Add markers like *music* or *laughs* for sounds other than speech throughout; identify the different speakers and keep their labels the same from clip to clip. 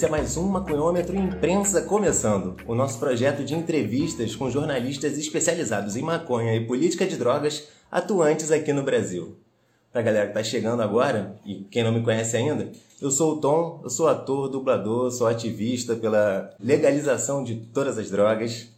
Speaker 1: esse é mais um Maconhômetro Imprensa começando, o nosso projeto de entrevistas com jornalistas especializados em maconha e política de drogas atuantes aqui no Brasil. Pra galera que tá chegando agora, e quem não me conhece ainda, eu sou o Tom, eu sou ator, dublador, sou ativista pela legalização de todas as drogas.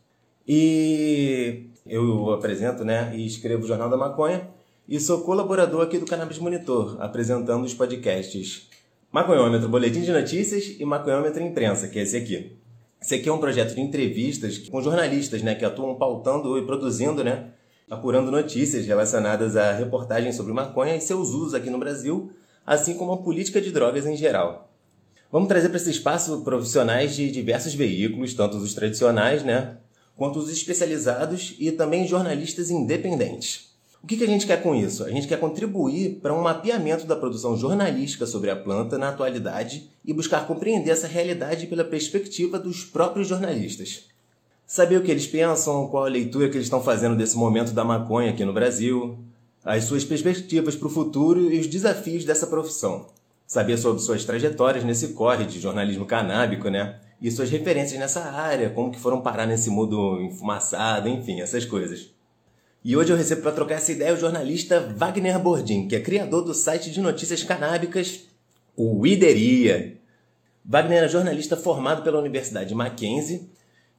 Speaker 1: E eu apresento né, e escrevo o Jornal da Maconha e sou colaborador aqui do Cannabis Monitor, apresentando os podcasts Maconhômetro Boletim de Notícias e Maconhômetro Imprensa, que é esse aqui. Esse aqui é um projeto de entrevistas com jornalistas né, que atuam pautando e produzindo, né, apurando notícias relacionadas à reportagem sobre maconha e seus usos aqui no Brasil, assim como a política de drogas em geral. Vamos trazer para esse espaço profissionais de diversos veículos, tanto os tradicionais, né, quanto os especializados e também jornalistas independentes. O que, que a gente quer com isso? A gente quer contribuir para um mapeamento da produção jornalística sobre a planta na atualidade e buscar compreender essa realidade pela perspectiva dos próprios jornalistas. Saber o que eles pensam, qual a leitura que eles estão fazendo desse momento da maconha aqui no Brasil, as suas perspectivas para o futuro e os desafios dessa profissão. Saber sobre suas trajetórias nesse corre de jornalismo canábico, né? E suas referências nessa área, como que foram parar nesse mundo enfumaçado, enfim, essas coisas. E hoje eu recebo para trocar essa ideia o jornalista Wagner Bordim, que é criador do site de notícias canábicas, o Ideria. Wagner é jornalista formado pela Universidade Mackenzie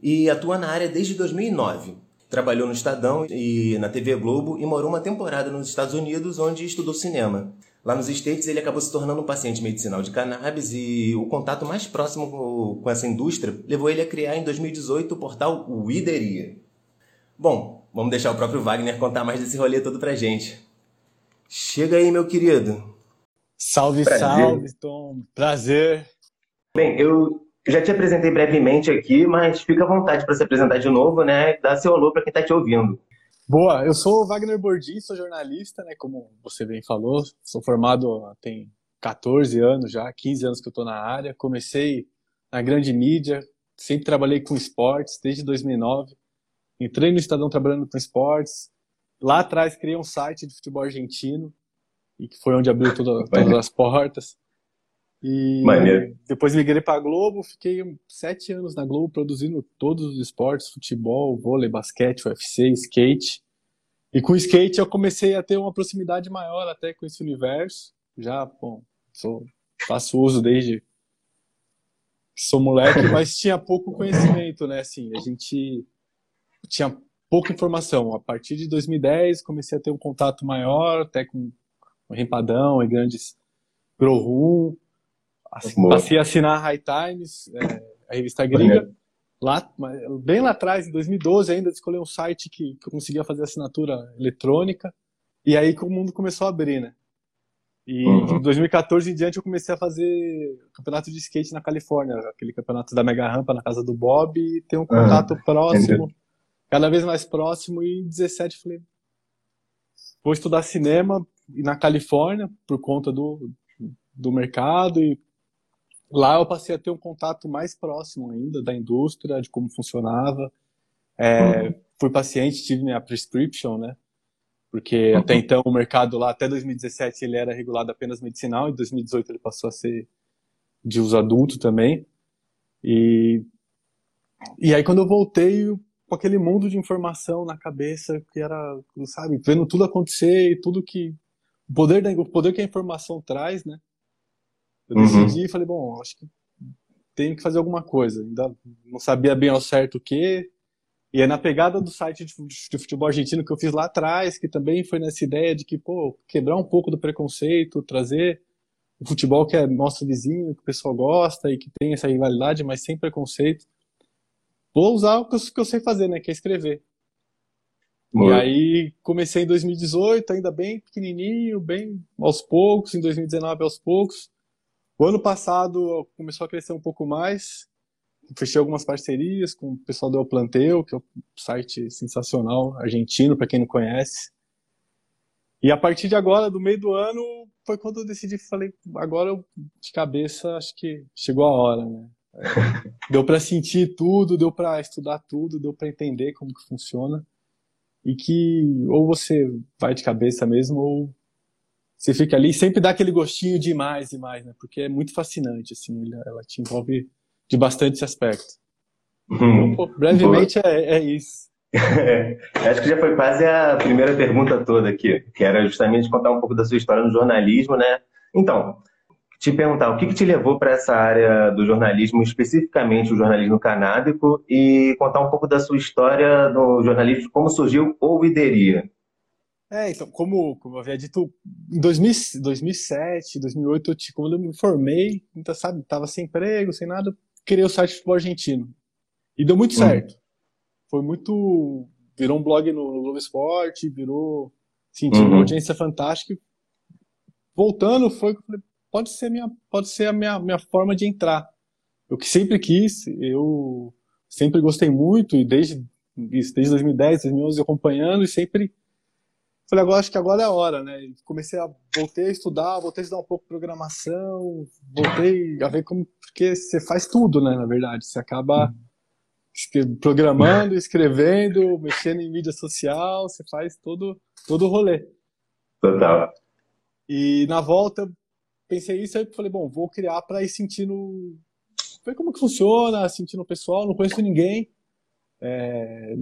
Speaker 1: e atua na área desde 2009. Trabalhou no Estadão e na TV Globo e morou uma temporada nos Estados Unidos, onde estudou cinema. Lá nos States, ele acabou se tornando um paciente medicinal de cannabis e o contato mais próximo com essa indústria levou ele a criar em 2018 o portal Wideria. Bom, vamos deixar o próprio Wagner contar mais desse rolê todo pra gente. Chega aí, meu querido.
Speaker 2: Salve, Prazer. salve, Tom. Prazer.
Speaker 1: Bem, eu já te apresentei brevemente aqui, mas fica à vontade para se apresentar de novo, né? Dá seu alô para quem está te ouvindo.
Speaker 2: Boa, eu sou o Wagner Bordim, sou jornalista, né? Como você bem falou, sou formado tem 14 anos já, 15 anos que eu estou na área. Comecei na grande mídia, sempre trabalhei com esportes desde 2009. Entrei no Estadão trabalhando com esportes. Lá atrás criei um site de futebol argentino, e que foi onde abriu toda, todas as portas. E Maneiro. depois migrei para a Globo, fiquei sete anos na Globo produzindo todos os esportes, futebol, vôlei, basquete, UFC, skate. E com o skate eu comecei a ter uma proximidade maior até com esse universo. Já, bom, sou, faço uso desde sou moleque, *laughs* mas tinha pouco conhecimento, né? Assim, a gente tinha pouca informação. A partir de 2010 comecei a ter um contato maior, até com o Rempadão e grandes Grow Room, Assim, passei a assinar a High Times, é, a revista gringa. Lá, bem lá atrás, em 2012 ainda, escolhi um site que, que eu conseguia fazer assinatura eletrônica. E aí que o mundo começou a abrir, né? E uhum. 2014 em diante eu comecei a fazer campeonato de skate na Califórnia, aquele campeonato da Mega Rampa na casa do Bob, e ter um contato uhum. próximo, cada vez mais próximo. E em 17 falei, vou estudar cinema na Califórnia por conta do, do mercado e Lá eu passei a ter um contato mais próximo ainda da indústria, de como funcionava. É, uhum. Fui paciente, tive minha prescription, né? Porque uhum. até então o mercado lá, até 2017, ele era regulado apenas medicinal, em 2018 ele passou a ser de uso adulto também. E, e aí quando eu voltei com aquele mundo de informação na cabeça, que era, sabe, vendo tudo acontecer e tudo que. O poder, da, o poder que a informação traz, né? Eu uhum. decidi e falei, bom, acho que tenho que fazer alguma coisa. Ainda não sabia bem ao certo o que. E é na pegada do site de, futebol argentino que eu fiz lá atrás, que também foi nessa ideia de que, pô, quebrar um pouco do preconceito, trazer o futebol que é nosso vizinho, que o pessoal gosta e que tem essa rivalidade, mas sem preconceito. Vou usar o que eu, que eu sei fazer, né, que é escrever. E aí comecei em 2018, ainda bem pequenininho, bem aos poucos, em 2019 aos poucos. O ano passado começou a crescer um pouco mais. Fechei algumas parcerias com o pessoal do El Planteu, que é um site sensacional, argentino, para quem não conhece. E a partir de agora, do meio do ano, foi quando eu decidi, falei, agora eu, de cabeça, acho que chegou a hora, né? *laughs* deu para sentir tudo, deu para estudar tudo, deu para entender como que funciona. E que ou você vai de cabeça mesmo, ou você fica ali e sempre dá aquele gostinho de mais e mais, né? Porque é muito fascinante, assim, ela te envolve de bastante aspecto. Hum. Então, brevemente é, é, isso. *laughs*
Speaker 1: Acho que já foi quase a primeira pergunta toda aqui, que era justamente contar um pouco da sua história no jornalismo, né? Então, te perguntar, o que, que te levou para essa área do jornalismo, especificamente o jornalismo canábico, e contar um pouco da sua história no jornalismo, como surgiu Ouvideria.
Speaker 2: É, então, como, como eu havia dito, em 2000, 2007, 2008, eu, quando eu me formei, então, sabe, tava sem emprego, sem nada, criei o site de futebol argentino. E deu muito uhum. certo. Foi muito. Virou um blog no, Globo Esporte, virou. Senti uhum. uma audiência fantástica. Voltando, foi. Pode ser, minha, pode ser a minha, minha forma de entrar. Eu que sempre quis, eu sempre gostei muito, e desde, desde 2010, 2011 acompanhando, e sempre Falei, agora acho que agora é a hora, né? Comecei a voltei a estudar, voltei a estudar um pouco de programação, voltei a ver como porque você faz tudo, né, na verdade. Você acaba programando, escrevendo, mexendo em mídia social, você faz todo todo o rolê.
Speaker 1: Total.
Speaker 2: E na volta pensei isso aí, falei, bom, vou criar para ir sentindo ver como que funciona, sentindo o pessoal, não conheço ninguém. É,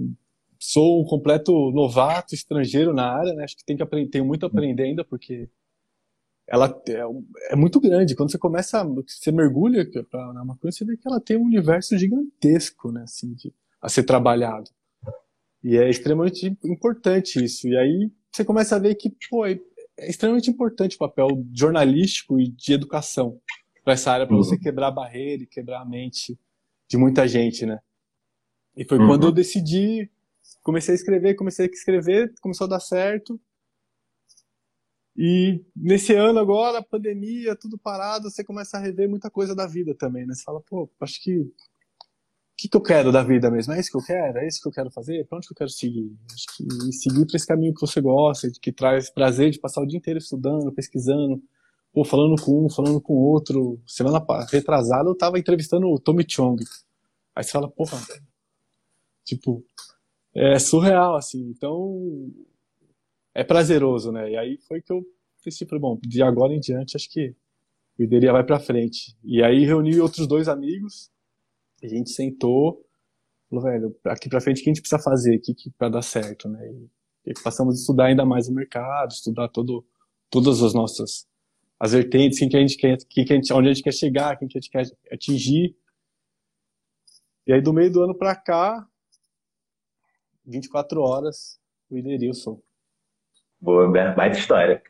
Speaker 2: sou um completo novato, estrangeiro na área, né? Acho que tem que aprender, tenho muito a aprender ainda, porque ela é, é muito grande. Quando você começa, você mergulha na maconha, você vê que ela tem um universo gigantesco, né? Assim, de, a ser trabalhado. E é extremamente importante isso. E aí você começa a ver que, pô, é, extremamente importante o papel jornalístico e de educação para essa área, para uhum. você quebrar a barreira e quebrar a mente de muita gente, né? E foi uhum. quando eu decidi comecei a escrever, comecei a escrever, começou a dar certo. E nesse ano agora, pandemia, tudo parado, você começa a rever muita coisa da vida também, né? Você fala, pô, acho que que, que eu quero da vida mesmo? É isso que eu quero? É isso que eu quero fazer? Pra onde que eu quero seguir? Acho que seguir para esse caminho que você gosta, que traz prazer de passar o dia inteiro estudando, pesquisando, pô, falando com um, falando com outro. Semana retrasada eu tava entrevistando o Tommy Chong. Aí você fala, porra, tipo, é surreal, assim. Então, é prazeroso, né? E aí foi que eu pensei, falei, bom, de agora em diante, acho que o Ideria vai para frente. E aí reuni outros dois amigos, a gente sentou, falou, velho, aqui para frente o que a gente precisa fazer aqui para dar certo, né? E, passamos a estudar ainda mais o mercado, estudar todo, todas as nossas as vertentes, quem que a gente quer, quem que a gente, onde a gente quer chegar, quem que a gente quer atingir. E aí do meio do ano para cá, 24 horas, o Inerilson.
Speaker 1: Boa, baita história.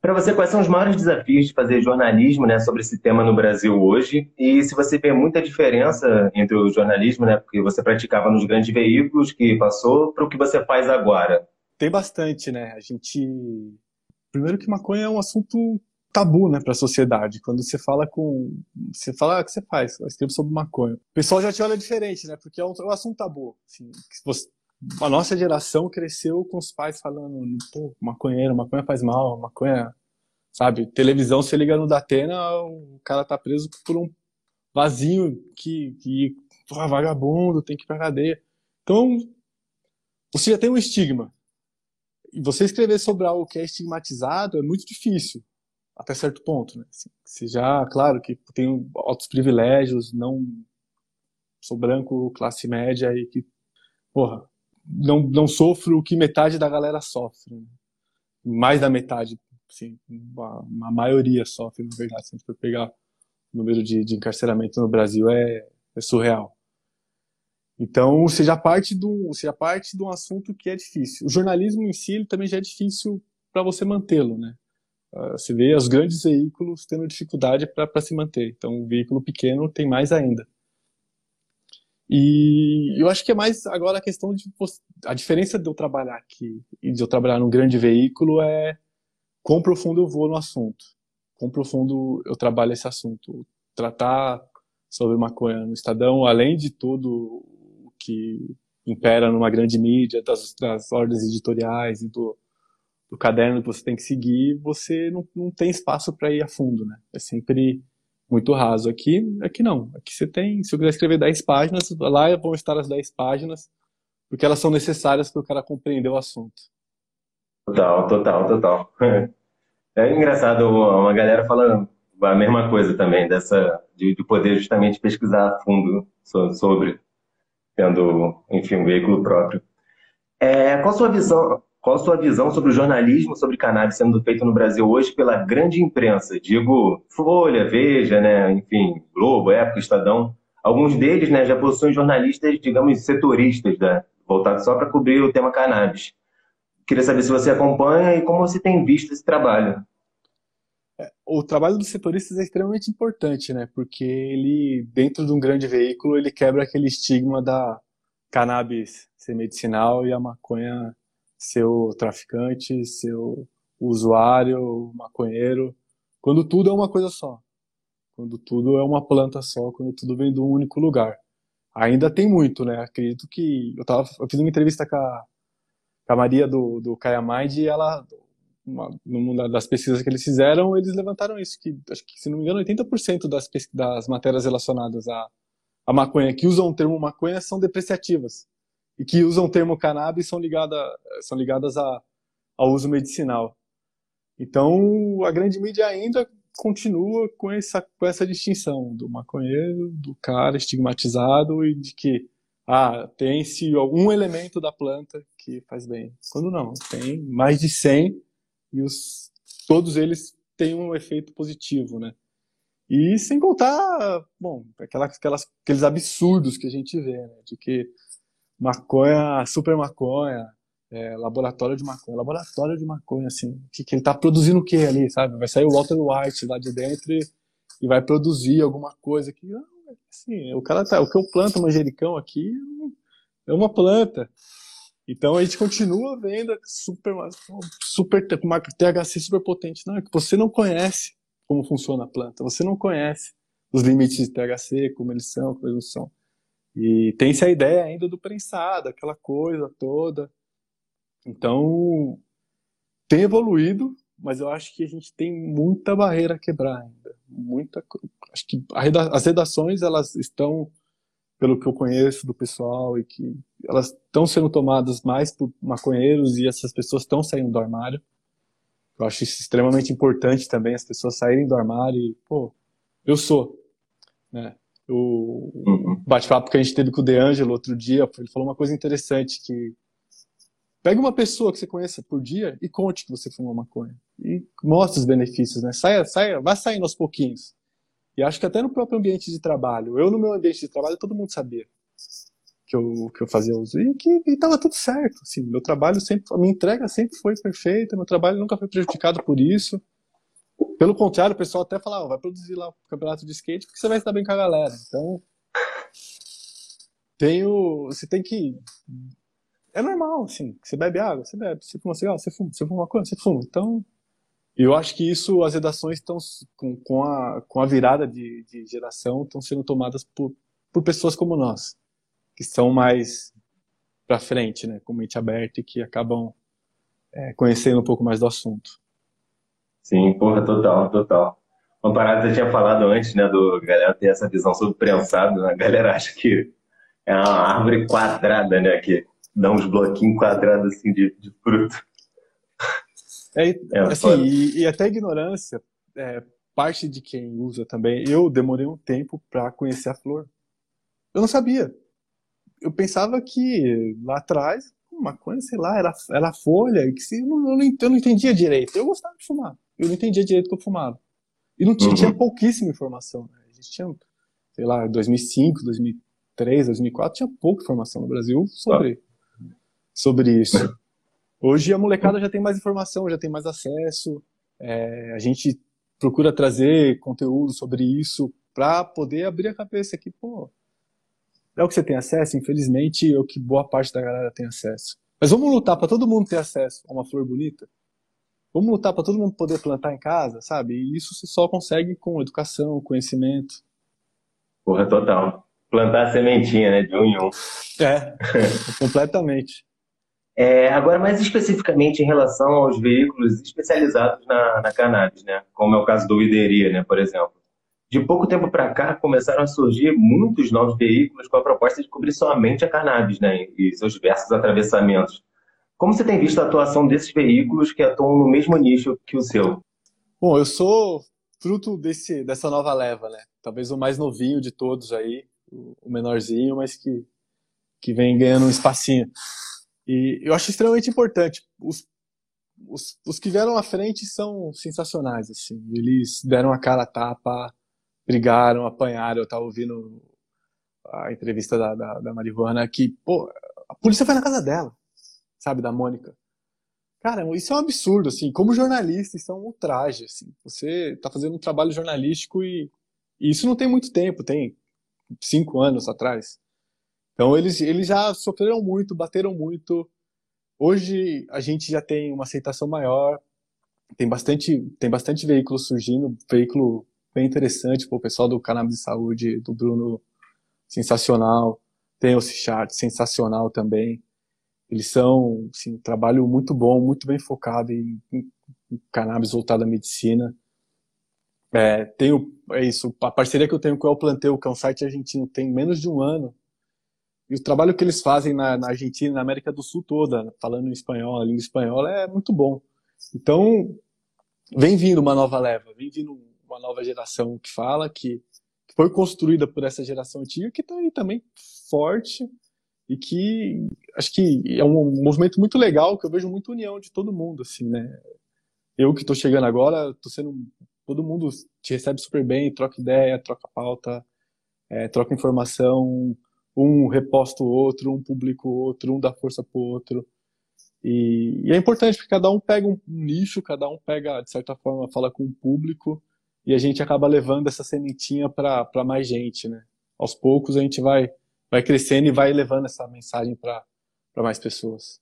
Speaker 1: Para você, quais são os maiores desafios de fazer jornalismo né, sobre esse tema no Brasil hoje? E se você vê muita diferença entre o jornalismo, né, porque você praticava nos grandes veículos que passou, para o que você faz agora?
Speaker 2: Tem bastante, né? A gente. Primeiro que maconha é um assunto tabu, né, para a sociedade. Quando você fala com, você fala, ah, o que você faz? Eu escrevo sobre maconha. O pessoal já te olha diferente, né? Porque é um, é um assunto tabu. Assim, você, a nossa geração cresceu com os pais falando, pô, maconheiro, maconha faz mal, maconha, sabe? Televisão, você liga no Datena, o cara tá preso por um vazio que, que pô, vagabundo, tem que ir pra cadeia. Então, você já tem um estigma. E você escrever sobre algo que é estigmatizado é muito difícil, até certo ponto, né? Assim, você já, claro, que tem altos privilégios, não sou branco, classe média e que, porra, não, não sofro o que metade da galera sofre. Né? Mais da metade, assim, a, maioria sofre, na verdade. Se a gente for pegar o número de, de encarceramento no Brasil, é, é surreal. Então, seja parte do, seja parte de um assunto que é difícil. O jornalismo em si ele também já é difícil para você mantê-lo, né? Uh, você vê os grandes veículos tendo dificuldade para se manter. Então, o veículo pequeno tem mais ainda. E eu acho que é mais agora a questão de a diferença de eu trabalhar aqui e de eu trabalhar num grande veículo é quão profundo eu vou no assunto, quão profundo eu trabalho esse assunto. Tratar sobre maconha no Estadão, além de tudo o que impera numa grande mídia, das, das ordens editoriais e do, do caderno que você tem que seguir, você não, não tem espaço para ir a fundo, né? É sempre muito raso. Aqui, aqui não. Aqui você tem, se eu quiser escrever 10 páginas, lá vão estar as 10 páginas, porque elas são necessárias para o cara compreender o assunto.
Speaker 1: Total, total, total. *laughs* É engraçado, uma galera fala a mesma coisa também, dessa de, de poder justamente pesquisar a fundo sobre, tendo, enfim, um veículo próprio. É, qual a sua visão? Qual a sua visão sobre o jornalismo sobre cannabis sendo feito no Brasil hoje pela grande imprensa? Digo, Folha, Veja, né, enfim, Globo, Época, Estadão. Alguns deles né, já possuem jornalistas, digamos, setoristas, né, voltados só para cobrir o tema cannabis. Queria saber se você acompanha e como você tem visto esse trabalho.
Speaker 2: É, o trabalho dos setoristas é extremamente importante, né? Porque ele, dentro de um grande veículo, ele quebra aquele estigma da cannabis ser medicinal e a maconha ser o traficante, ser o usuário, maconheiro, quando tudo é uma coisa só. Quando tudo é uma planta só, quando tudo vem de um único lugar. Ainda tem muito, né? Acredito que. Eu, tava, eu fiz uma entrevista com a, com a Maria do, do Kaya Mind e ela, uma, numa das pesquisas que eles fizeram, eles levantaram isso, que acho que, se não me engano, 80% das, das matérias relacionadas à, à maconha que usam o termo maconha são depreciativas e que usam o termo cannabis são, ligada, são ligadas a, ao uso medicinal. Então, a grande mídia ainda continua com essa, com essa distinção do maconheiro, do cara estigmatizado e de que ah, tem-se algum elemento da planta que faz bem. Quando não, tem mais de 100 e os, todos eles têm um efeito positivo, né? E sem contar, bom, aquelas, aquelas, aqueles absurdos que a gente vê, né? De que maconha, super maconha, é, laboratório de maconha, laboratório de maconha, assim, que, que ele tá produzindo o que ali, sabe? Vai sair o Walter White lá de dentro e, e vai produzir alguma coisa que, assim, o cara tá, o que eu planto manjericão aqui é uma planta. Então a gente continua vendo super, super, uma THC super potente. Não, é que você não conhece como funciona a planta, você não conhece os limites de THC, como eles são, como eles não são. E tem-se a ideia ainda do prensado, aquela coisa toda. Então, tem evoluído, mas eu acho que a gente tem muita barreira a quebrar ainda. Muita, acho que as redações elas estão, pelo que eu conheço do pessoal, e que elas estão sendo tomadas mais por maconheiros e essas pessoas estão saindo do armário. Eu acho isso extremamente importante também, as pessoas saírem do armário e, pô, eu sou, né? O uhum. bate-papo que a gente teve com o DeAngelo outro dia, ele falou uma coisa interessante que pega uma pessoa que você conheça por dia e conte que você fuma maconha. E mostre os benefícios, né? Saia, saia, vá saindo aos pouquinhos. E acho que até no próprio ambiente de trabalho, eu no meu ambiente de trabalho, todo mundo sabia que eu, que eu fazia uso. E que estava tudo certo. Assim, meu trabalho sempre, a minha entrega sempre foi perfeita, meu trabalho nunca foi prejudicado por isso. Pelo contrário, o pessoal até falava, vai produzir lá o campeonato de skate porque você vai estar bem com a galera. Então, tenho, você tem que é normal, assim, você bebe água, você bebe, você fuma cigarro, você fuma, você fuma maconha, você fuma. Então, eu acho que isso, as redações estão com, com, a, com a virada de, de geração, estão sendo tomadas por, por pessoas como nós, que são mais para frente, né, com mente aberta e que acabam é, conhecendo um pouco mais do assunto.
Speaker 1: Sim, porra, total, total. Uma parada que você tinha falado antes, né, do galera ter essa visão sobre prensado, né? a galera acha que é uma árvore quadrada, né, que dá uns bloquinhos quadrados assim de, de fruto.
Speaker 2: É, é assim, e, e, até a ignorância, é, parte de quem usa também. Eu demorei um tempo para conhecer a flor. Eu não sabia. Eu pensava que lá atrás, maconha, sei lá, era, era folha, que se, eu, não, eu não entendia direito. Eu gostava de fumar. Eu não entendia direito que eu fumava. E não tinha, uhum. tinha pouquíssima informação. Né? A gente tinha, sei lá, 2005, 2003, 2004, tinha pouca informação no Brasil sobre, ah. sobre isso. Hoje a molecada já tem mais informação, já tem mais acesso. É, a gente procura trazer conteúdo sobre isso para poder abrir a cabeça aqui, pô. É o que você tem acesso, infelizmente, é o que boa parte da galera tem acesso. Mas vamos lutar para todo mundo ter acesso a uma flor bonita? Vamos lutar para todo mundo poder plantar em casa, sabe? E isso se só consegue com educação, conhecimento.
Speaker 1: Porra, total. Plantar sementinha, né? De um em um.
Speaker 2: É, *laughs* completamente.
Speaker 1: É, agora, mais especificamente em relação aos veículos especializados na, na cannabis, né? Como é o caso do Ideria, né? Por exemplo. De pouco tempo para cá, começaram a surgir muitos novos veículos com a proposta de cobrir somente a cannabis, né? E seus diversos atravessamentos como você tem visto a atuação desses veículos que atuam no mesmo nicho que o seu?
Speaker 2: Bom, eu sou fruto desse, dessa nova leva, né? Talvez o mais novinho de todos aí, o menorzinho, mas que, que vem ganhando um espacinho. E eu acho extremamente importante. Os, os, os que vieram à frente são sensacionais, assim. Eles deram a cara a tapa, brigaram, apanharam. Eu estava ouvindo a entrevista da, da, da Marihuana que, pô, a polícia foi na casa dela, sabe, da Mônica. Cara, isso é um absurdo, assim, como jornalista, isso é um ultraje, assim. Você está fazendo um trabalho jornalístico e, e, isso não tem muito tempo, tem cinco anos atrás. Então eles, eles já sofreram muito, bateram muito. Hoje a gente já tem uma aceitação maior, tem bastante, tem bastante veículo surgindo, veículo bem interessante, pô, o pessoal do Cannabis de Saúde, do Bruno, sensacional. Tem o C-Chart, sensacional também. Eles são, assim, um trabalho muito bom, muito bem focado em, em, em cannabis voltado à medicina. É, tenho, é isso, a parceria que eu tenho com o El Planteu, que é um site argentino, tem menos de um ano. E o trabalho que eles fazem na, na Argentina, na América do Sul toda, falando em espanhol, a língua espanhola, é muito bom. Então, vem vindo uma nova leva, vem vindo uma nova geração que fala, que, que foi construída por essa geração antiga, que está aí também forte e que acho que é um movimento muito legal que eu vejo muita união de todo mundo assim né? Eu que estou chegando agora estou sendo todo mundo te recebe super bem troca ideia troca pauta é, troca informação um reposta o outro um publica o outro um dá força pro outro. E, e, é importante porque cada um pega um, um nicho cada um pega de certa forma fala com o público e a gente acaba levando essa sementinha para mais gente né? Aos poucos a gente vai vai crescendo e vai levando essa mensagem para mais pessoas.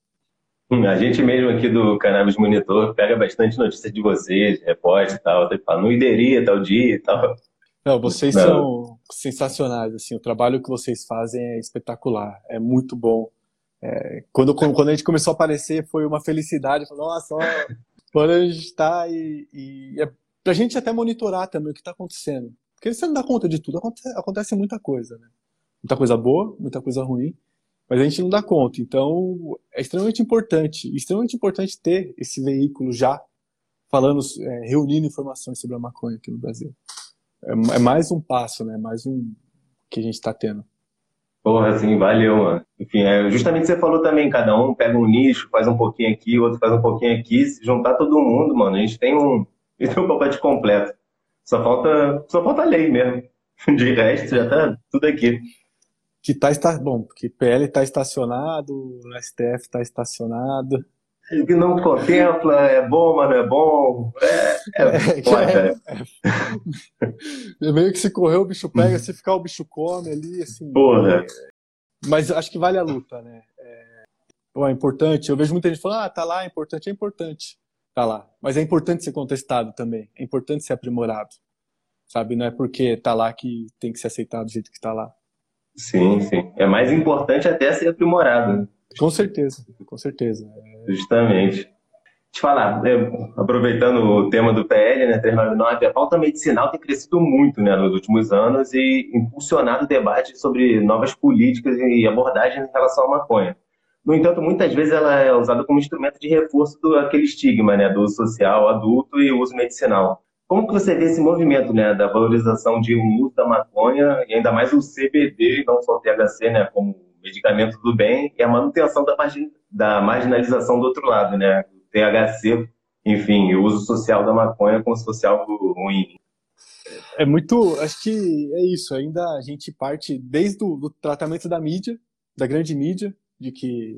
Speaker 1: A gente mesmo aqui do Cannabis Monitor pega bastante notícias de vocês, repórter e tal, fala, não ideria tal dia e tal.
Speaker 2: Não, vocês não. são sensacionais, assim, o trabalho que vocês fazem é espetacular, é muito bom. É, quando, quando a gente começou a aparecer foi uma felicidade, falou, nossa, ó, quando a gente está e, e é pra gente até monitorar também o que está acontecendo. Porque você não dá conta de tudo, acontece, acontece muita coisa, né? Muita coisa boa, muita coisa ruim, mas a gente não dá conta. Então, é extremamente importante, extremamente importante ter esse veículo já falando, é, reunindo informações sobre a maconha aqui no Brasil. É, é mais um passo, né? Mais um que a gente está tendo.
Speaker 1: Porra, assim, valeu, mano. Enfim, é, justamente você falou também, cada um pega um nicho, faz um pouquinho aqui, outro faz um pouquinho aqui, se juntar todo mundo, mano, a gente tem um, gente *laughs* tem um pacote completo. Só falta, só falta lei mesmo. De resto, já tá tudo aqui
Speaker 2: que tá está bom, porque PL está estacionado, o STF está estacionado.
Speaker 1: Que não contempla, é bom, mas não é bom. É, é, *laughs* é,
Speaker 2: é, é, meio que se correr o bicho pega, se ficar o bicho come ali, assim.
Speaker 1: Porra.
Speaker 2: mas acho que vale a luta, né? É, é importante. Eu vejo muita gente falando, ah, tá lá, é importante, é importante. Tá lá. Mas é importante ser contestado também. É importante ser aprimorado. Sabe? Não é porque tá lá que tem que ser aceitado do jeito que tá lá.
Speaker 1: Sim, sim. É mais importante até ser aprimorado. Né?
Speaker 2: Com certeza, com certeza.
Speaker 1: É... Justamente. Te falar, né, aproveitando o tema do PL, né, 399, a pauta medicinal tem crescido muito né, nos últimos anos e impulsionado o debate sobre novas políticas e abordagens em relação à maconha. No entanto, muitas vezes ela é usada como instrumento de reforço do aquele estigma né, do uso social adulto e uso medicinal. Como que você vê esse movimento, né, da valorização de um uso da maconha e ainda mais o CBD, não só o THC, né, como medicamento do bem e a manutenção da, margin da marginalização do outro lado, né, o THC, enfim, o uso social da maconha como algo ruim.
Speaker 2: É muito, acho que é isso. Ainda a gente parte desde o tratamento da mídia, da grande mídia, de que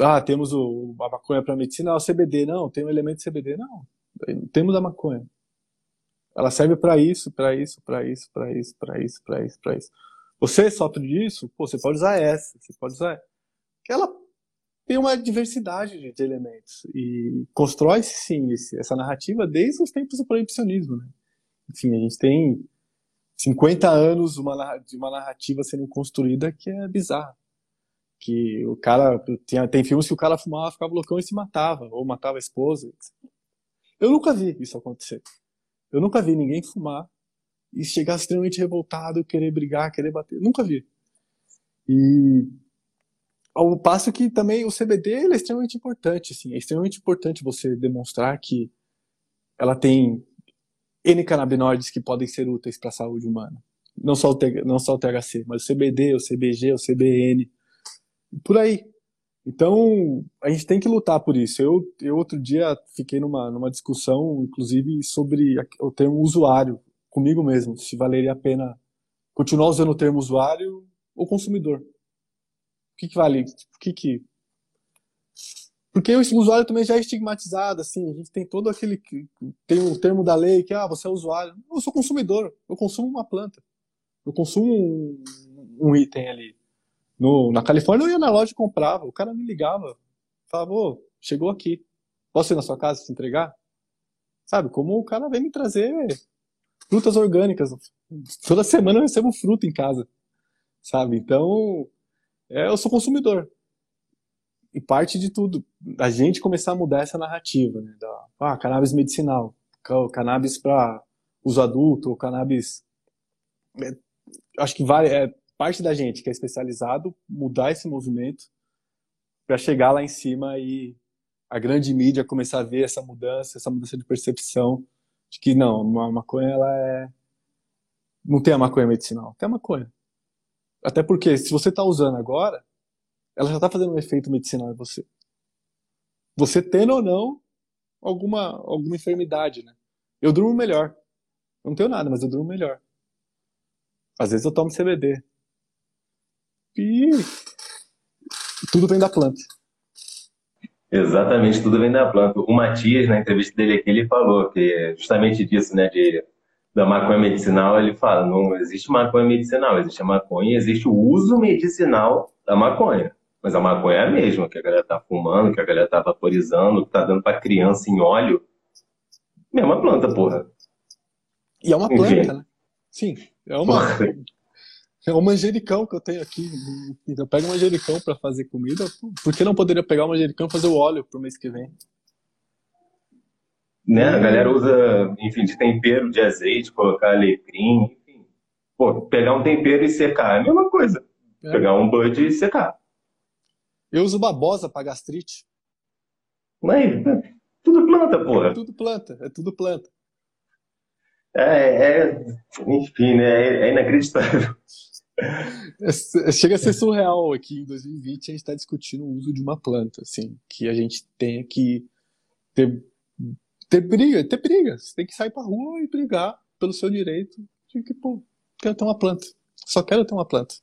Speaker 2: ah, temos o, a maconha para medicina, o CBD não, tem um elemento CBD não temos a maconha. Ela serve para isso, para isso, para isso, para isso, para isso, para isso, para isso. Você sofre disso, pô, você pode usar essa, você pode usar. Que ela tem uma diversidade de, elementos e constrói-se sim esse, essa narrativa desde os tempos do proibicionismo, né? Enfim, a gente tem 50 anos uma, de uma narrativa sendo construída que é bizarra. Que o cara. Tem, tem filmes que o cara fumava, ficava loucão e se matava, ou matava a esposa. Eu nunca vi isso acontecer. Eu nunca vi ninguém fumar e chegar extremamente revoltado, querer brigar, querer bater. Nunca vi. E ao passo que também o CBD é extremamente importante, assim, é extremamente importante você demonstrar que ela tem N canabinoides que podem ser úteis para a saúde humana. Não só, o, não só o THC, mas o CBD, o CBG, o CBN, por aí. Então, a gente tem que lutar por isso. Eu, eu outro dia fiquei numa, numa discussão, inclusive, sobre o termo usuário, comigo mesmo, se valeria a pena continuar usando o termo usuário ou consumidor. O que, que vale? O que, que porque o usuário também já é estigmatizado, assim, a gente tem todo aquele. Tem um termo da lei que, ah, você é usuário. Eu sou consumidor, eu consumo uma planta. Eu consumo um, um item ali. No, na Califórnia eu ia na loja e comprava, o cara me ligava, falava, ô, chegou aqui. Posso ir na sua casa se entregar? Sabe, como o cara vem me trazer frutas orgânicas. Toda semana eu recebo fruta em casa. Sabe? Então, é, eu sou consumidor e parte de tudo, a gente começar a mudar essa narrativa, né? Da, ah, cannabis medicinal, cannabis para uso adulto, cannabis. É, acho que vai, é parte da gente que é especializado mudar esse movimento para chegar lá em cima e a grande mídia começar a ver essa mudança, essa mudança de percepção de que não, a maconha ela é não tem a maconha medicinal, tem a maconha. Até porque se você está usando agora, ela já está fazendo um efeito medicinal em você. Você tendo ou não alguma, alguma enfermidade, né? Eu durmo melhor. Eu não tenho nada, mas eu durmo melhor. Às vezes eu tomo CBD. E tudo vem da planta.
Speaker 1: Exatamente, tudo vem da planta. O Matias, na entrevista dele aqui, ele falou que justamente disso, né, de, da maconha medicinal, ele fala, não existe maconha medicinal, existe a maconha, existe o uso medicinal da maconha. Mas a maconha é a mesma, que a galera tá fumando, que a galera tá vaporizando, que tá dando pra criança em óleo. Mesma planta, porra.
Speaker 2: E é uma planta, Enfim. né? Sim, é uma. *laughs* É um manjericão que eu tenho aqui. Eu pego manjericão para fazer comida. Por que não poderia pegar o manjericão e fazer o óleo pro mês que vem?
Speaker 1: Né? A galera usa, enfim, de tempero, de azeite, colocar alecrim, enfim. Pô, pegar um tempero e secar é a mesma coisa. É. Pegar um bud e secar.
Speaker 2: Eu uso babosa para gastrite.
Speaker 1: Mas tudo planta, porra.
Speaker 2: É tudo planta, é tudo planta.
Speaker 1: É, é enfim, né? É inacreditável. *laughs*
Speaker 2: É, chega a ser surreal aqui em 2020 a gente está discutindo o uso de uma planta, assim, que a gente tem que ter, ter briga, ter briga. Você tem que sair pra rua e brigar pelo seu direito de que, pô, quero ter uma planta. Só quero ter uma planta.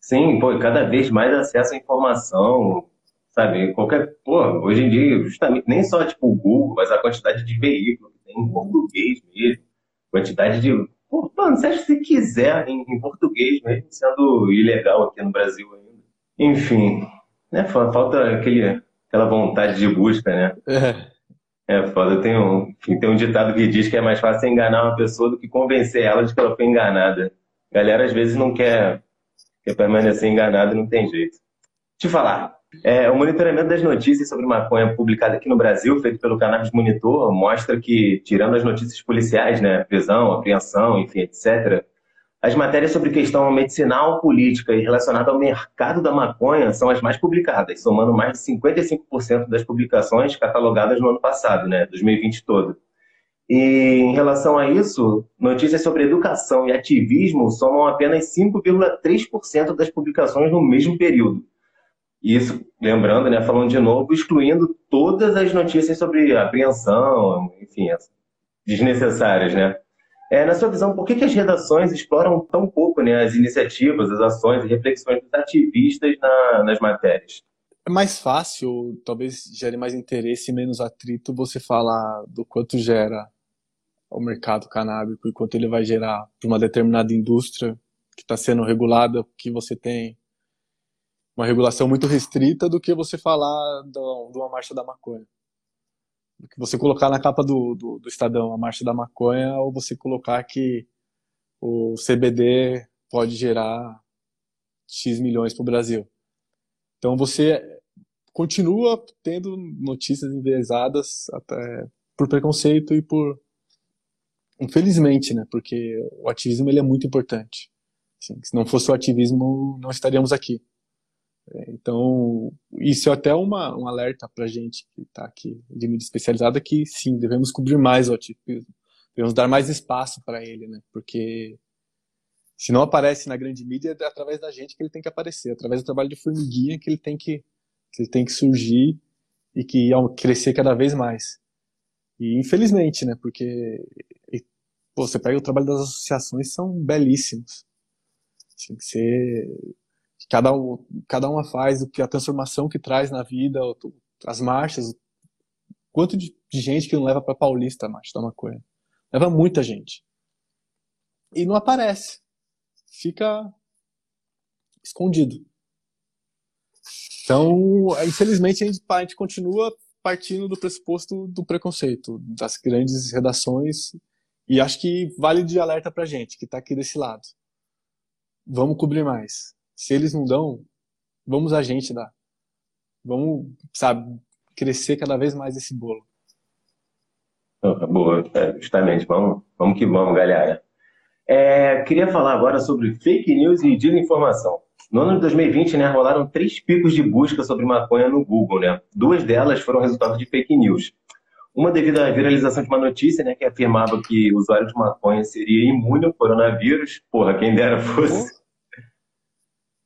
Speaker 1: Sim, pô, cada vez mais acesso à informação, sabe? Qualquer, pô, hoje em dia, justamente, nem só tipo o Google, mas a quantidade de veículos que tem em português mesmo, quantidade de. Pô, mano, se você quiser em, em, português mesmo, sendo ilegal aqui no Brasil ainda. Enfim, né? Falta aquele, aquela vontade de busca, né? É. É foda, tem um, tem um ditado que diz que é mais fácil enganar uma pessoa do que convencer ela de que ela foi enganada. A galera às vezes não quer quer permanecer enganado não tem jeito. Te falar, é, o monitoramento das notícias sobre maconha publicado aqui no Brasil, feito pelo Cannabis Monitor, mostra que, tirando as notícias policiais, né, prisão, apreensão, enfim, etc., as matérias sobre questão medicinal, política e relacionada ao mercado da maconha são as mais publicadas, somando mais de 55% das publicações catalogadas no ano passado, né, 2020 todo. E em relação a isso, notícias sobre educação e ativismo somam apenas 5,3% das publicações no mesmo período. Isso, lembrando, né, falando de novo, excluindo todas as notícias sobre apreensão, enfim, desnecessárias, né? É, na sua visão, por que, que as redações exploram tão pouco né, as iniciativas, as ações e reflexões dos ativistas na, nas matérias?
Speaker 2: É mais fácil, talvez gere mais interesse e menos atrito você falar do quanto gera ao mercado canábico e quanto ele vai gerar para uma determinada indústria que está sendo regulada, que você tem uma regulação muito restrita do que você falar do, de uma marcha da maconha. Do que você colocar na capa do, do, do Estadão a marcha da maconha ou você colocar que o CBD pode gerar X milhões para o Brasil. Então você continua tendo notícias enviesadas até por preconceito e por Infelizmente, né? Porque o ativismo ele é muito importante. Assim, se não fosse o ativismo, não estaríamos aqui. É, então, isso é até uma, um alerta para gente que está aqui de mídia especializada que sim, devemos cobrir mais o autismo, devemos dar mais espaço para ele, né? Porque se não aparece na grande mídia, é através da gente que ele tem que aparecer, através do trabalho de formiguinha que ele tem que, que ele tem que surgir e que crescer cada vez mais. E infelizmente, né? Porque pô, você pega o trabalho das associações, são belíssimos. Tem que ser cada, um, cada uma faz o que a transformação que traz na vida, as marchas, quanto de, de gente que não leva para Paulista a marcha da maconha. Leva muita gente. E não aparece. Fica escondido. Então, infelizmente, a gente, a gente continua partindo do pressuposto do preconceito, das grandes redações, e acho que vale de alerta pra gente, que está aqui desse lado. Vamos cobrir mais. Se eles não dão, vamos a gente dar. Vamos, sabe, crescer cada vez mais esse bolo.
Speaker 1: Boa, é, justamente. Vamos, vamos que vamos, galera. É, queria falar agora sobre fake news e desinformação. No ano de 2020, né, rolaram três picos de busca sobre maconha no Google, né? Duas delas foram resultado de fake news. Uma devido à viralização de uma notícia, né, que afirmava que o usuário de maconha seria imune ao coronavírus. Porra, quem dera fosse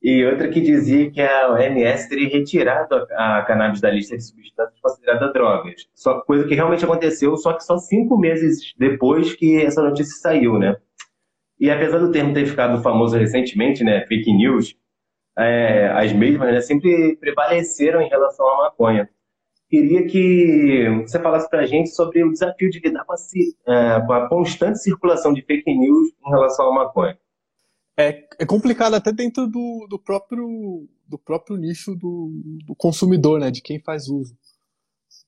Speaker 1: e outra que dizia que a OMS teria retirado a, cannabis da lista de substâncias consideradas drogas. Só coisa que realmente aconteceu, só que só cinco meses depois que essa notícia saiu, né? E apesar do termo ter ficado famoso recentemente, né, fake news, é, as mesmas né, sempre prevaleceram em relação à maconha. Queria que você falasse para a gente sobre o desafio de lidar com a, é, com a constante circulação de fake news em relação à maconha
Speaker 2: é, é complicado até dentro do, do próprio do próprio nicho do, do consumidor, né, de quem faz uso.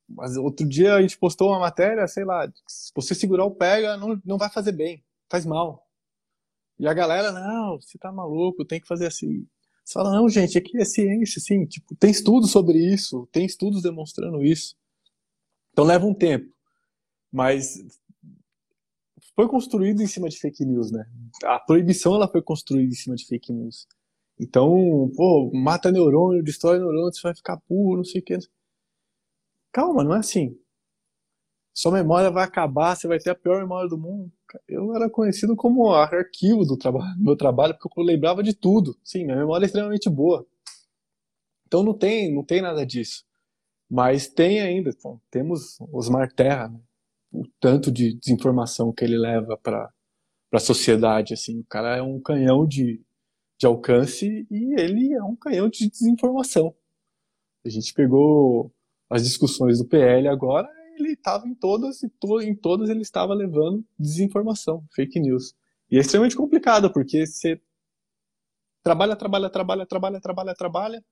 Speaker 2: Mas outro dia a gente postou uma matéria, sei lá, se você segurar o pega, não, não vai fazer bem, faz mal. E a galera, não, você tá maluco, tem que fazer assim. Você fala, não, gente, aqui é ciência, assim, tipo, tem estudos sobre isso, tem estudos demonstrando isso. Então leva um tempo. Mas foi construído em cima de fake news, né? A proibição ela foi construída em cima de fake news. Então, pô, mata neurônio, destrói neurônio, você vai ficar puro, não sei o que. Calma, não é assim. Sua memória vai acabar, você vai ter a pior memória do mundo. Eu era conhecido como arquivo do trabalho, meu trabalho, porque eu lembrava de tudo. Sim, minha memória é extremamente boa. Então não tem, não tem nada disso. Mas tem ainda, temos Osmar Terra, né? O tanto de desinformação que ele leva para a sociedade. Assim, o cara é um canhão de, de alcance e ele é um canhão de desinformação. A gente pegou as discussões do PL agora, ele estava em todas e to, em todas ele estava levando desinformação, fake news. E é extremamente complicado porque você trabalha, trabalha, trabalha, trabalha, trabalha, trabalha,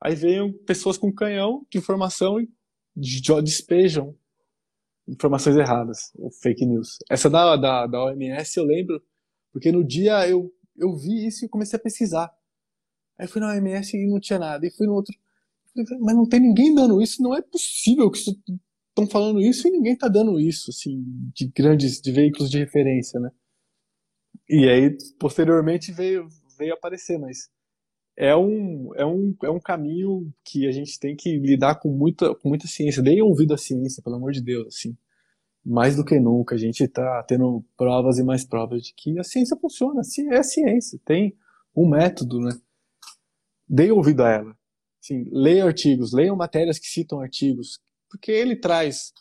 Speaker 2: aí vem pessoas com canhão de informação e despejam informações erradas, fake news. Essa da, da, da OMS eu lembro, porque no dia eu, eu vi isso e comecei a pesquisar. Aí fui na OMS e não tinha nada, e fui no outro. Mas não tem ninguém dando isso, não é possível que estão falando isso e ninguém está dando isso, assim, de grandes, de veículos de referência, né? E aí, posteriormente, veio, veio aparecer, mas é um, é, um, é um caminho que a gente tem que lidar com muita, com muita ciência. Deem ouvido à ciência, pelo amor de Deus, assim. Mais do que nunca, a gente está tendo provas e mais provas de que a ciência funciona. É ciência, tem um método, né? Deem ouvido a ela. Assim, leiam artigos, leiam matérias que citam artigos, porque ele traz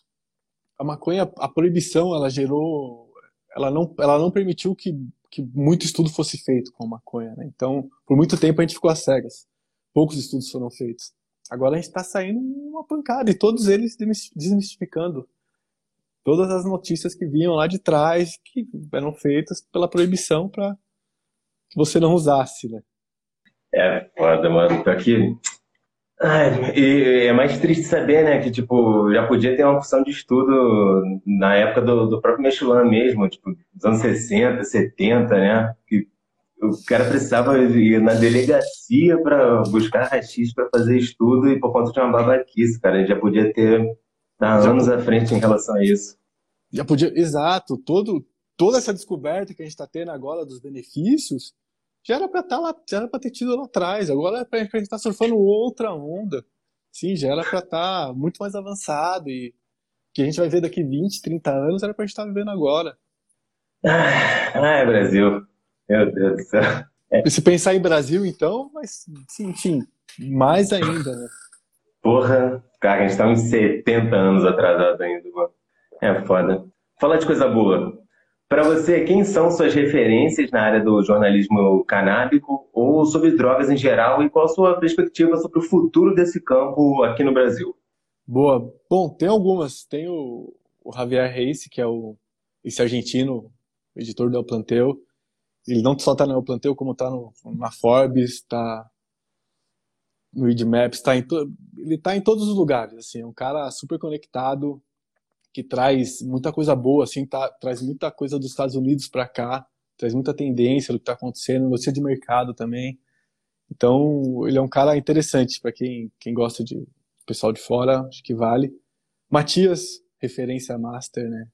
Speaker 2: a maconha, a proibição, ela gerou, ela não, ela não permitiu que que muito estudo fosse feito com maconha. Né? Então, por muito tempo a gente ficou às cegas. Poucos estudos foram feitos. Agora a gente está saindo uma pancada e todos eles desmistificando todas as notícias que vinham lá de trás, que eram feitas pela proibição para que você não usasse, né?
Speaker 1: É, foda, mano. Tô aqui Ai, e é mais triste saber, né, que, tipo, já podia ter uma opção de estudo na época do, do próprio Mechilã mesmo, tipo, dos anos 60, 70, né, que o cara precisava ir na delegacia para buscar rachis para fazer estudo e por conta de uma babaquice, cara, ele já podia ter tá anos à frente em relação a isso.
Speaker 2: Já podia, exato, todo, toda essa descoberta que a gente está tendo agora dos benefícios já era para estar tá lá, já era para ter tido lá atrás. Agora é para a gente estar tá surfando outra onda. Sim, já era para estar tá muito mais avançado e que a gente vai ver daqui 20, 30 anos era para a gente estar tá vivendo agora.
Speaker 1: Ah, Brasil. Meu Deus do céu.
Speaker 2: É. E se pensar em Brasil, então, mas, sim, enfim, mais ainda, né?
Speaker 1: Porra, cara, a gente tá uns 70 anos atrasado ainda, mano. É foda. Fala de coisa boa. Para você, quem são suas referências na área do jornalismo canábico ou sobre drogas em geral e qual a sua perspectiva sobre o futuro desse campo aqui no Brasil?
Speaker 2: Boa. Bom, tem algumas. Tem o, o Javier Reis, que é o, esse argentino, editor do El Planteu. Ele não só está no El Planteu, como está na Forbes, está no Maps, tá em ele está em todos os lugares. Assim, é um cara super conectado, que traz muita coisa boa, assim, tá, traz muita coisa dos Estados Unidos para cá, traz muita tendência do que está acontecendo, notícia de mercado também. Então, ele é um cara interessante para quem, quem gosta de pessoal de fora, acho que vale. Matias, referência master, né?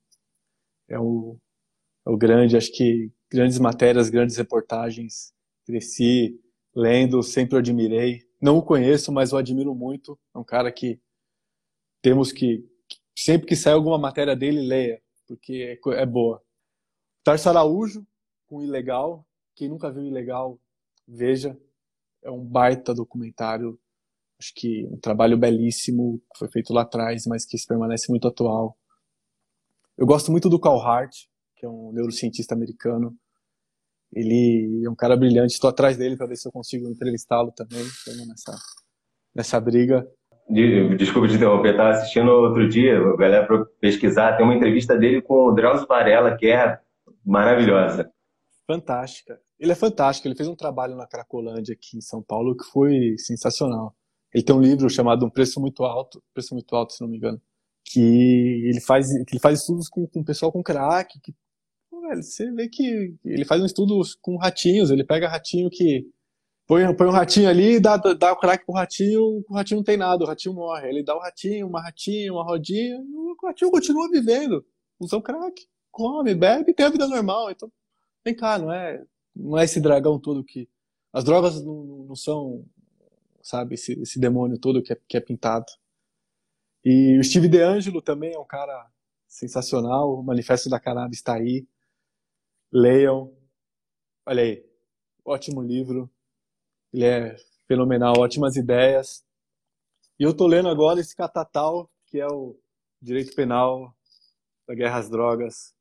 Speaker 2: É o, é o grande, acho que grandes matérias, grandes reportagens. Cresci lendo, sempre admirei. Não o conheço, mas o admiro muito. É um cara que temos que sempre que sair alguma matéria dele, leia, porque é, é boa. Tarso Araújo, com Ilegal. Quem nunca viu Ilegal, veja. É um baita documentário. Acho que um trabalho belíssimo, que foi feito lá atrás, mas que permanece muito atual. Eu gosto muito do Carl Hart, que é um neurocientista americano. Ele é um cara brilhante. Estou atrás dele para ver se eu consigo entrevistá-lo também. Estamos nessa, nessa briga.
Speaker 1: Desculpa te interromper, estava assistindo outro dia, a galera para pesquisar, tem uma entrevista dele com o Drauzio Varela, que é maravilhosa.
Speaker 2: Fantástica. Ele é fantástico, ele fez um trabalho na Cracolândia aqui em São Paulo que foi sensacional. Ele tem um livro chamado Um Preço Muito Alto, Preço Muito Alto, se não me engano, que ele faz, que ele faz estudos com, com pessoal com crack, que, pô, velho, você vê que ele faz um estudo com ratinhos, ele pega ratinho que põe, põe um ratinho ali, dá, dá o crack pro ratinho, o ratinho não tem nada, o ratinho morre. Ele dá o ratinho, uma ratinha, uma rodinha, o ratinho continua vivendo. Usa o crack, come, bebe tem a vida normal. Então, vem cá, não é, não é esse dragão todo que. As drogas não, não são, sabe, esse, esse demônio todo que é, que é pintado. E o Steve DeAngelo também é um cara sensacional. O Manifesto da Cannabis está aí. Leiam. Olha aí, ótimo livro. Ele é fenomenal, ótimas ideias. E eu tô lendo agora esse Catatal, que é o direito penal da guerra às drogas,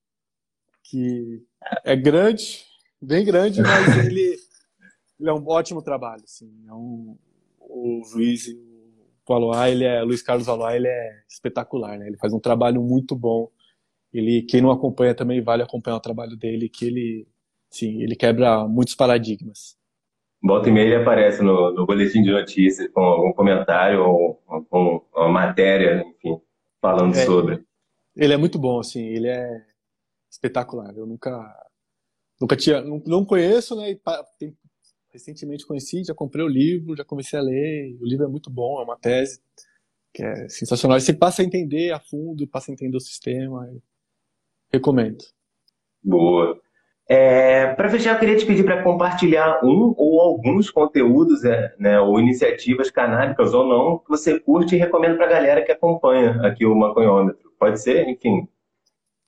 Speaker 2: que é grande, bem grande, mas *laughs* ele, ele é um ótimo trabalho. Assim, é um, o juiz, o Aloy, ele é, Luiz Carlos Aloy, ele é espetacular, né? Ele faz um trabalho muito bom. Ele, quem não acompanha também vale acompanhar o trabalho dele, que ele, sim, ele quebra muitos paradigmas.
Speaker 1: Volta e meia ele aparece no, no boletim de notícias com algum comentário ou com uma matéria, enfim, falando é, sobre.
Speaker 2: Ele é muito bom, assim, ele é espetacular. Eu nunca, nunca tinha, não, não conheço, né? Tem, recentemente conheci, já comprei o livro, já comecei a ler. O livro é muito bom, é uma tese que é sensacional. Você passa a entender a fundo, passa a entender o sistema. Recomendo.
Speaker 1: Boa. É, para fechar, eu queria te pedir para compartilhar um ou alguns conteúdos é, né, ou iniciativas canábicas ou não que você curte e recomenda para a galera que acompanha aqui o Maconhômetro. Pode ser, enfim,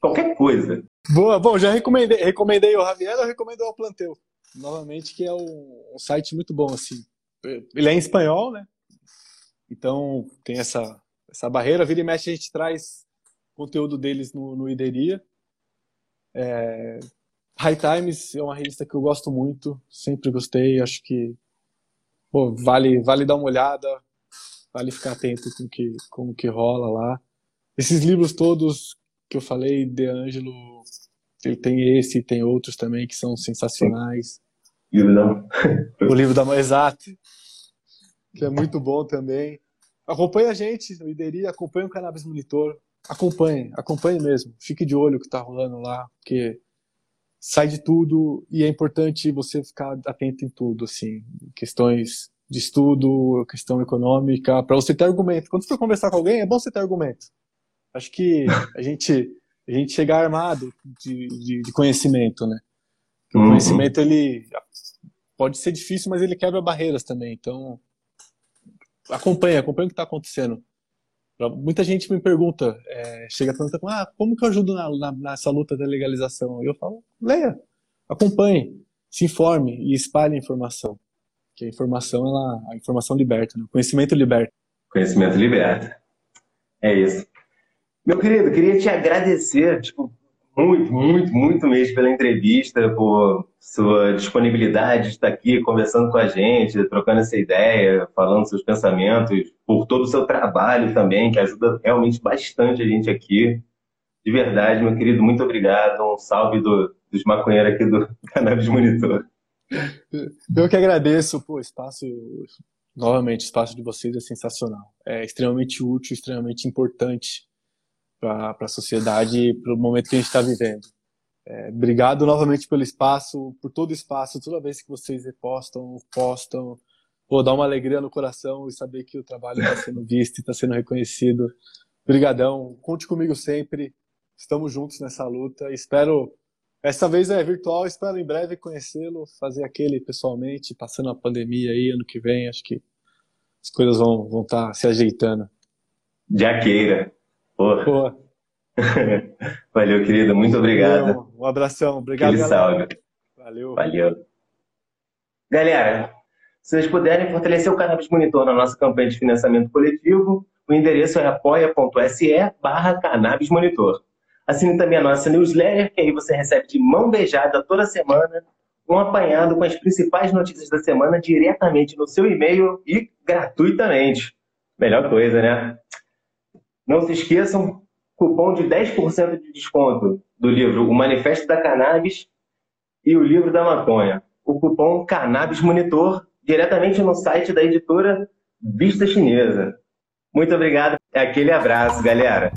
Speaker 1: qualquer coisa.
Speaker 2: Boa, bom, já recomendei, recomendei o Javier, eu recomendo o Planteu, novamente, que é um, um site muito bom, assim. Ele é em espanhol, né? Então tem essa, essa barreira. Vira e mexe, a gente traz conteúdo deles no, no Ideria. É, High Times é uma revista que eu gosto muito, sempre gostei, acho que pô, vale, vale dar uma olhada, vale ficar atento com que, com o que rola lá. Esses livros todos que eu falei, De Angelo, ele tem esse, tem outros também que são sensacionais.
Speaker 1: Livro da... *laughs*
Speaker 2: o livro da mãe, exato, que é muito bom também. Acompanhe a gente, o Ideri, acompanhe o Cannabis Monitor, acompanhe, acompanhe mesmo, fique de olho o que está rolando lá, porque sai de tudo e é importante você ficar atento em tudo, assim, questões de estudo, questão econômica, para você ter argumento. Quando você for conversar com alguém, é bom você ter argumento. Acho que a *laughs* gente a gente chegar armado de, de, de conhecimento, né? O uhum. conhecimento ele pode ser difícil, mas ele quebra barreiras também. Então, acompanha, acompanha o que está acontecendo. Muita gente me pergunta, é, chega perguntando, ah, como que eu ajudo na, na, nessa luta da legalização? E eu falo, leia, acompanhe, se informe e espalhe a informação. Que a informação, ela, a informação liberta, né? o conhecimento liberta.
Speaker 1: Conhecimento liberta. É isso. Meu querido, queria te agradecer, tipo, muito, muito, muito mesmo pela entrevista, por sua disponibilidade de estar aqui conversando com a gente, trocando essa ideia, falando seus pensamentos, por todo o seu trabalho também, que ajuda realmente bastante a gente aqui. De verdade, meu querido, muito obrigado. Um salve do, dos maconheiros aqui do *laughs* Cannabis Monitor.
Speaker 2: Eu que agradeço, pô, espaço, novamente, o espaço de vocês é sensacional. É extremamente útil, extremamente importante para a sociedade e para o momento que a gente está vivendo. É, obrigado novamente pelo espaço, por todo o espaço, toda vez que vocês repostam, postam, pô, dá uma alegria no coração e saber que o trabalho está sendo *laughs* visto e está sendo reconhecido. Obrigadão, conte comigo sempre, estamos juntos nessa luta. Espero, essa vez é virtual, espero em breve conhecê-lo, fazer aquele pessoalmente, passando a pandemia aí, ano que vem, acho que as coisas vão estar vão tá se ajeitando.
Speaker 1: Jaqueira. Porra. Porra. *laughs* Valeu, querido. Muito obrigado.
Speaker 2: Um abração. Obrigado,
Speaker 1: Aquele salve.
Speaker 2: Valeu.
Speaker 1: Valeu. Galera, se vocês puderem fortalecer o Cannabis Monitor na nossa campanha de financiamento coletivo, o endereço é apoia.se barra Cannabis Monitor. Assine também a nossa newsletter, que aí você recebe de mão beijada toda semana um apanhado com as principais notícias da semana diretamente no seu e-mail e gratuitamente. Melhor coisa, né? Não se esqueçam, cupom de 10% de desconto do livro O Manifesto da Cannabis e o livro da maconha. O cupom Cannabis Monitor, diretamente no site da editora Vista Chinesa. Muito obrigado. Aquele abraço, galera.